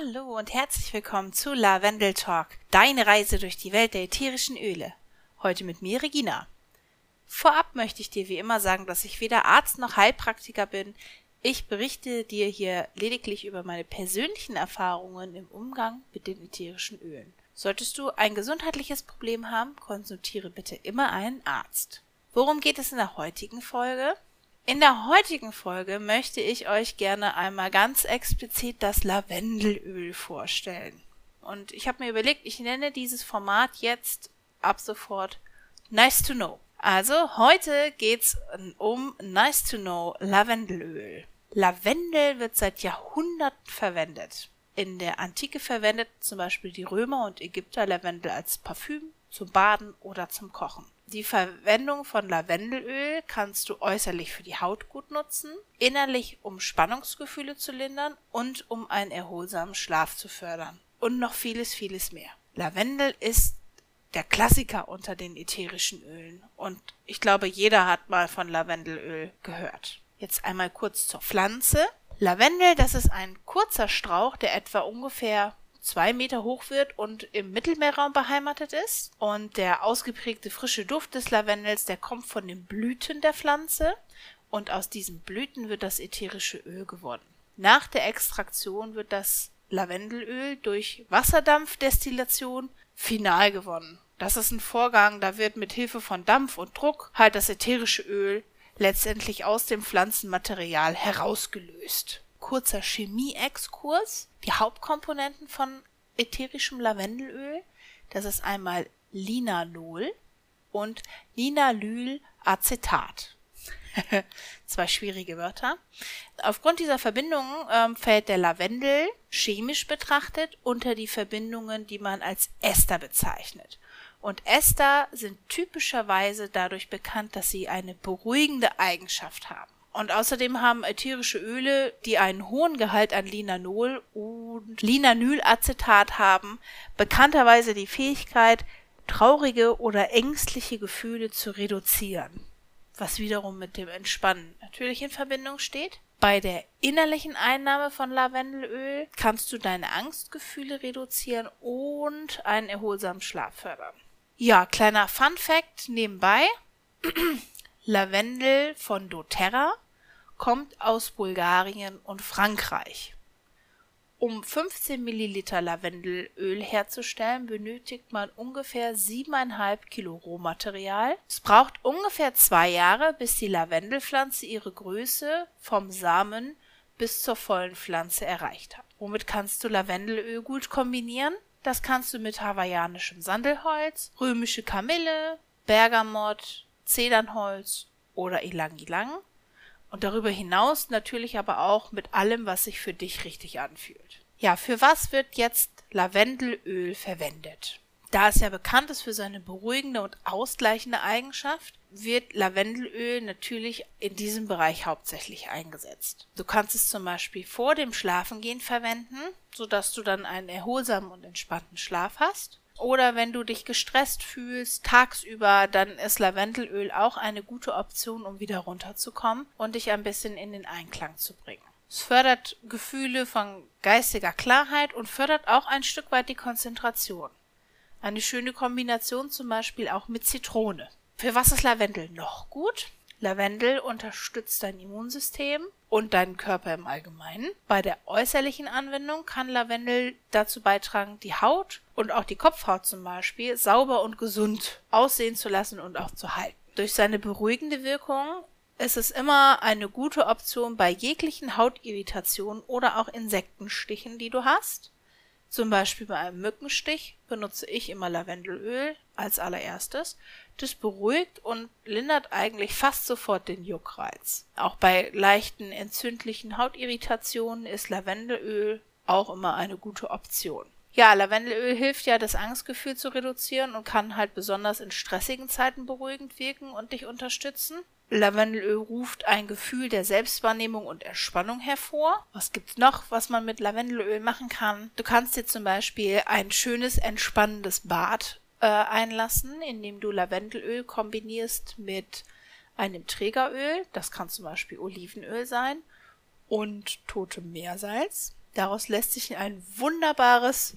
Hallo und herzlich willkommen zu Lavendel Talk, deine Reise durch die Welt der ätherischen Öle. Heute mit mir, Regina. Vorab möchte ich dir wie immer sagen, dass ich weder Arzt noch Heilpraktiker bin. Ich berichte dir hier lediglich über meine persönlichen Erfahrungen im Umgang mit den ätherischen Ölen. Solltest du ein gesundheitliches Problem haben, konsultiere bitte immer einen Arzt. Worum geht es in der heutigen Folge? In der heutigen Folge möchte ich euch gerne einmal ganz explizit das Lavendelöl vorstellen. Und ich habe mir überlegt, ich nenne dieses Format jetzt ab sofort Nice to Know. Also heute geht's um Nice to Know Lavendelöl. Lavendel wird seit Jahrhunderten verwendet. In der Antike verwendet zum Beispiel die Römer und Ägypter Lavendel als Parfüm, zum Baden oder zum Kochen. Die Verwendung von Lavendelöl kannst du äußerlich für die Haut gut nutzen, innerlich um Spannungsgefühle zu lindern und um einen erholsamen Schlaf zu fördern. Und noch vieles, vieles mehr. Lavendel ist der Klassiker unter den ätherischen Ölen und ich glaube, jeder hat mal von Lavendelöl gehört. Jetzt einmal kurz zur Pflanze. Lavendel, das ist ein kurzer Strauch, der etwa ungefähr zwei Meter hoch wird und im Mittelmeerraum beheimatet ist. Und der ausgeprägte frische Duft des Lavendels, der kommt von den Blüten der Pflanze und aus diesen Blüten wird das ätherische Öl gewonnen. Nach der Extraktion wird das Lavendelöl durch Wasserdampfdestillation final gewonnen. Das ist ein Vorgang, da wird mit Hilfe von Dampf und Druck halt das ätherische Öl letztendlich aus dem Pflanzenmaterial herausgelöst kurzer Chemie-Exkurs. Die Hauptkomponenten von ätherischem Lavendelöl, das ist einmal Linalol und Linalylacetat. Zwei schwierige Wörter. Aufgrund dieser Verbindungen ähm, fällt der Lavendel chemisch betrachtet unter die Verbindungen, die man als Ester bezeichnet. Und Ester sind typischerweise dadurch bekannt, dass sie eine beruhigende Eigenschaft haben. Und außerdem haben ätherische Öle, die einen hohen Gehalt an Linanol und Linanylacetat haben, bekannterweise die Fähigkeit, traurige oder ängstliche Gefühle zu reduzieren, was wiederum mit dem Entspannen natürlich in Verbindung steht. Bei der innerlichen Einnahme von Lavendelöl kannst du deine Angstgefühle reduzieren und einen erholsamen Schlaf fördern. Ja, kleiner Fun Fact nebenbei. Lavendel von doTERRA kommt aus Bulgarien und Frankreich. Um 15 Milliliter Lavendelöl herzustellen, benötigt man ungefähr 7,5 Kilo Rohmaterial. Es braucht ungefähr zwei Jahre, bis die Lavendelpflanze ihre Größe vom Samen bis zur vollen Pflanze erreicht hat. Womit kannst du Lavendelöl gut kombinieren? Das kannst du mit hawaiianischem Sandelholz, römische Kamille, Bergamott, Zedernholz oder Ilang-Ilang und darüber hinaus natürlich aber auch mit allem, was sich für dich richtig anfühlt. Ja, für was wird jetzt Lavendelöl verwendet? Da es ja bekannt ist für seine beruhigende und ausgleichende Eigenschaft, wird Lavendelöl natürlich in diesem Bereich hauptsächlich eingesetzt. Du kannst es zum Beispiel vor dem Schlafengehen verwenden, sodass du dann einen erholsamen und entspannten Schlaf hast. Oder wenn du dich gestresst fühlst tagsüber, dann ist Lavendelöl auch eine gute Option, um wieder runterzukommen und dich ein bisschen in den Einklang zu bringen. Es fördert Gefühle von geistiger Klarheit und fördert auch ein Stück weit die Konzentration. Eine schöne Kombination zum Beispiel auch mit Zitrone. Für was ist Lavendel noch gut? Lavendel unterstützt dein Immunsystem und deinen Körper im Allgemeinen. Bei der äußerlichen Anwendung kann Lavendel dazu beitragen, die Haut und auch die Kopfhaut zum Beispiel sauber und gesund aussehen zu lassen und auch zu halten. Durch seine beruhigende Wirkung ist es immer eine gute Option bei jeglichen Hautirritationen oder auch Insektenstichen, die du hast. Zum Beispiel bei einem Mückenstich benutze ich immer Lavendelöl als allererstes. Das beruhigt und lindert eigentlich fast sofort den Juckreiz. Auch bei leichten entzündlichen Hautirritationen ist Lavendelöl auch immer eine gute Option. Ja, Lavendelöl hilft ja, das Angstgefühl zu reduzieren und kann halt besonders in stressigen Zeiten beruhigend wirken und dich unterstützen. Lavendelöl ruft ein Gefühl der Selbstwahrnehmung und Entspannung hervor. Was gibt's noch, was man mit Lavendelöl machen kann? Du kannst dir zum Beispiel ein schönes, entspannendes Bad äh, einlassen, indem du Lavendelöl kombinierst mit einem Trägeröl. Das kann zum Beispiel Olivenöl sein und totem Meersalz. Daraus lässt sich ein wunderbares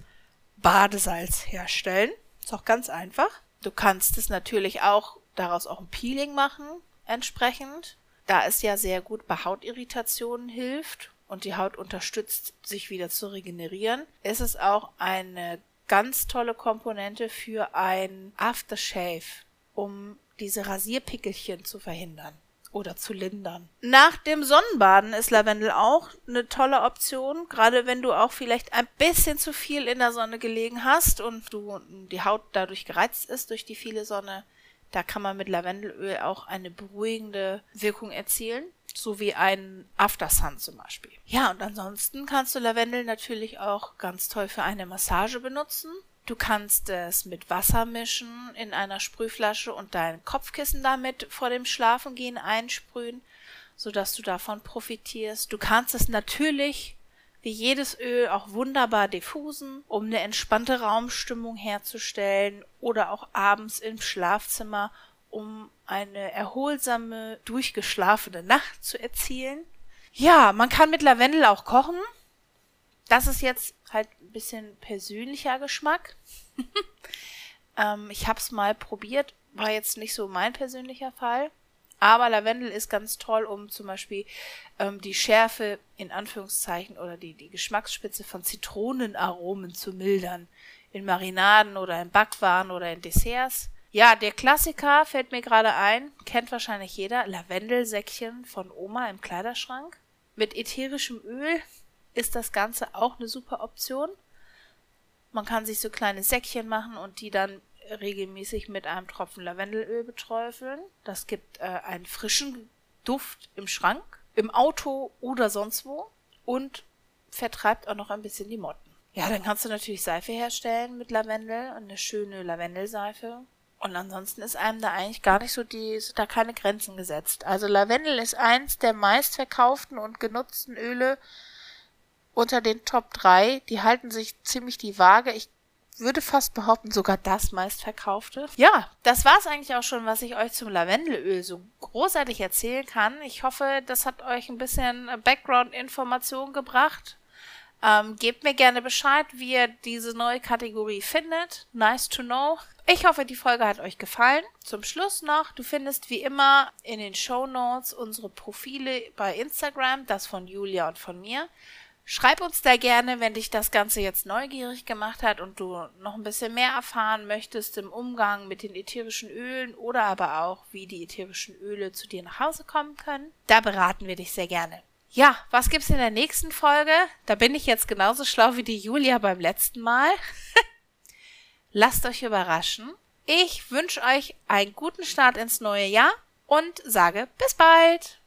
Badesalz herstellen. Ist auch ganz einfach. Du kannst es natürlich auch daraus auch ein Peeling machen, entsprechend. Da es ja sehr gut bei Hautirritationen hilft und die Haut unterstützt, sich wieder zu regenerieren, ist es auch eine ganz tolle Komponente für ein Aftershave, um diese Rasierpickelchen zu verhindern oder zu lindern. Nach dem Sonnenbaden ist Lavendel auch eine tolle Option, gerade wenn du auch vielleicht ein bisschen zu viel in der Sonne gelegen hast und du die Haut dadurch gereizt ist durch die viele Sonne. Da kann man mit Lavendelöl auch eine beruhigende Wirkung erzielen, so wie ein Aftersun zum Beispiel. Ja, und ansonsten kannst du Lavendel natürlich auch ganz toll für eine Massage benutzen. Du kannst es mit Wasser mischen in einer Sprühflasche und dein Kopfkissen damit vor dem Schlafengehen einsprühen, sodass du davon profitierst. Du kannst es natürlich wie jedes Öl auch wunderbar diffusen, um eine entspannte Raumstimmung herzustellen oder auch abends im Schlafzimmer, um eine erholsame, durchgeschlafene Nacht zu erzielen. Ja, man kann mit Lavendel auch kochen. Das ist jetzt halt ein bisschen persönlicher Geschmack. ähm, ich habe es mal probiert, war jetzt nicht so mein persönlicher Fall. Aber Lavendel ist ganz toll, um zum Beispiel ähm, die Schärfe in Anführungszeichen oder die, die Geschmacksspitze von Zitronenaromen zu mildern. In Marinaden oder in Backwaren oder in Desserts. Ja, der Klassiker fällt mir gerade ein, kennt wahrscheinlich jeder, Lavendelsäckchen von Oma im Kleiderschrank. Mit ätherischem Öl ist das Ganze auch eine super Option. Man kann sich so kleine Säckchen machen und die dann regelmäßig mit einem Tropfen Lavendelöl beträufeln. Das gibt äh, einen frischen Duft im Schrank, im Auto oder sonst wo und vertreibt auch noch ein bisschen die Motten. Ja, dann kannst du natürlich Seife herstellen mit Lavendel und eine schöne Lavendelseife. Und ansonsten ist einem da eigentlich gar nicht so die, sind da keine Grenzen gesetzt. Also Lavendel ist eins der meistverkauften und genutzten Öle unter den Top 3. Die halten sich ziemlich die Waage. Ich würde fast behaupten, sogar das meistverkaufte. Ja, das war's eigentlich auch schon, was ich euch zum Lavendelöl so großartig erzählen kann. Ich hoffe, das hat euch ein bisschen Background-Information gebracht. Ähm, gebt mir gerne Bescheid, wie ihr diese neue Kategorie findet. Nice to know. Ich hoffe, die Folge hat euch gefallen. Zum Schluss noch, du findest wie immer in den Show Notes unsere Profile bei Instagram, das von Julia und von mir. Schreib uns da gerne, wenn dich das Ganze jetzt neugierig gemacht hat und du noch ein bisschen mehr erfahren möchtest im Umgang mit den ätherischen Ölen oder aber auch, wie die ätherischen Öle zu dir nach Hause kommen können. Da beraten wir dich sehr gerne. Ja, was gibt's in der nächsten Folge? Da bin ich jetzt genauso schlau wie die Julia beim letzten Mal. Lasst euch überraschen. Ich wünsche euch einen guten Start ins neue Jahr und sage bis bald.